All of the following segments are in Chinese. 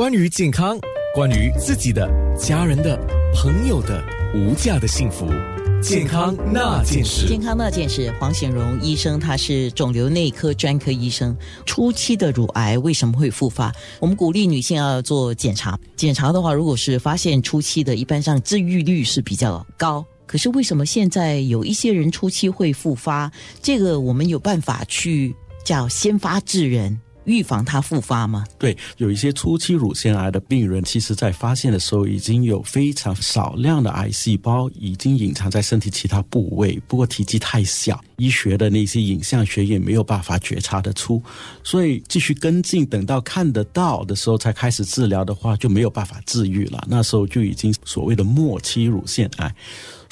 关于健康，关于自己的、家人的、朋友的无价的幸福，健康那件事。健康那件事，黄显荣医生他是肿瘤内科专科医生。初期的乳癌为什么会复发？我们鼓励女性要做检查。检查的话，如果是发现初期的，一般上治愈率是比较高。可是为什么现在有一些人初期会复发？这个我们有办法去叫先发制人。预防它复发吗？对，有一些初期乳腺癌的病人，其实在发现的时候已经有非常少量的癌细胞已经隐藏在身体其他部位，不过体积太小，医学的那些影像学也没有办法觉察得出，所以继续跟进，等到看得到的时候才开始治疗的话，就没有办法治愈了。那时候就已经所谓的末期乳腺癌。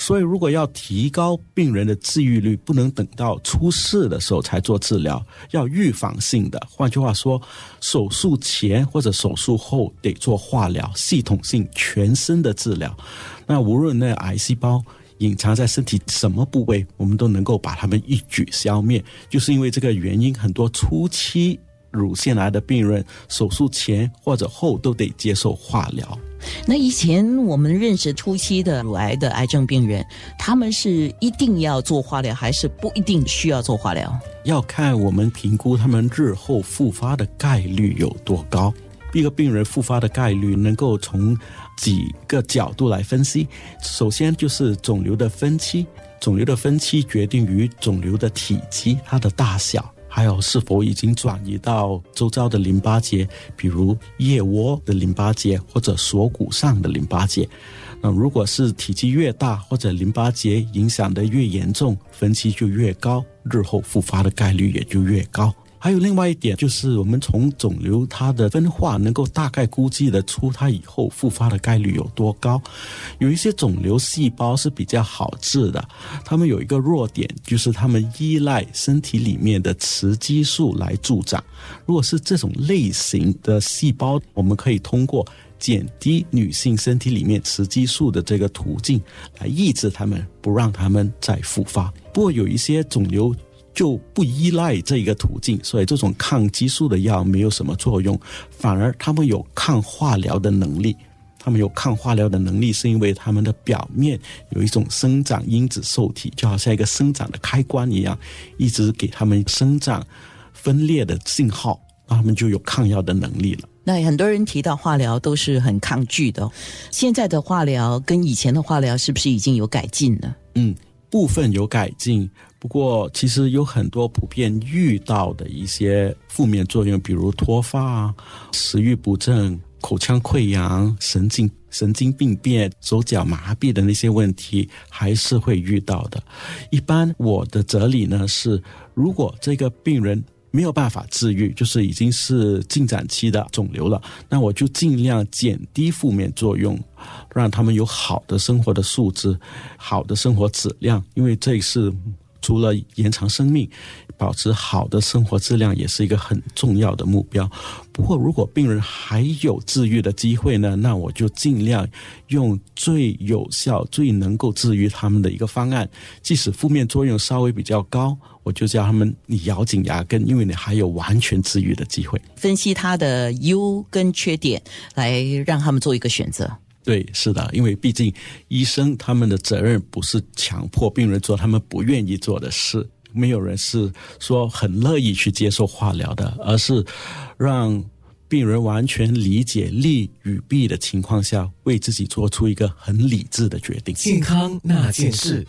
所以，如果要提高病人的治愈率，不能等到出事的时候才做治疗，要预防性的。换句话说，手术前或者手术后得做化疗，系统性全身的治疗。那无论那癌细胞隐藏在身体什么部位，我们都能够把它们一举消灭。就是因为这个原因，很多初期乳腺癌的病人手术前或者后都得接受化疗。那以前我们认识初期的乳癌的癌症病人，他们是一定要做化疗，还是不一定需要做化疗？要看我们评估他们日后复发的概率有多高。一个病人复发的概率能够从几个角度来分析。首先就是肿瘤的分期，肿瘤的分期决定于肿瘤的体积，它的大小。还有是否已经转移到周遭的淋巴结，比如腋窝的淋巴结或者锁骨上的淋巴结。那如果是体积越大或者淋巴结影响的越严重，分期就越高，日后复发的概率也就越高。还有另外一点，就是我们从肿瘤它的分化，能够大概估计得出它以后复发的概率有多高。有一些肿瘤细胞是比较好治的，它们有一个弱点，就是它们依赖身体里面的雌激素来助长。如果是这种类型的细胞，我们可以通过减低女性身体里面雌激素的这个途径，来抑制它们，不让它们再复发。不过有一些肿瘤。就不依赖这一个途径，所以这种抗激素的药没有什么作用，反而他们有抗化疗的能力。他们有抗化疗的能力，是因为他们的表面有一种生长因子受体，就好像一个生长的开关一样，一直给他们生长分裂的信号，那他们就有抗药的能力了。那很多人提到化疗都是很抗拒的，现在的化疗跟以前的化疗是不是已经有改进了？嗯。部分有改进，不过其实有很多普遍遇到的一些负面作用，比如脱发、食欲不振、口腔溃疡、神经神经病变、手脚麻痹的那些问题，还是会遇到的。一般我的哲理呢是，如果这个病人。没有办法治愈，就是已经是进展期的肿瘤了。那我就尽量减低负面作用，让他们有好的生活的素质、好的生活质量，因为这是。除了延长生命，保持好的生活质量也是一个很重要的目标。不过，如果病人还有治愈的机会呢，那我就尽量用最有效、最能够治愈他们的一个方案。即使负面作用稍微比较高，我就叫他们你咬紧牙根，因为你还有完全治愈的机会。分析他的优跟缺点，来让他们做一个选择。对，是的，因为毕竟医生他们的责任不是强迫病人做他们不愿意做的事，没有人是说很乐意去接受化疗的，而是让病人完全理解利与弊的情况下，为自己做出一个很理智的决定。健康那件事。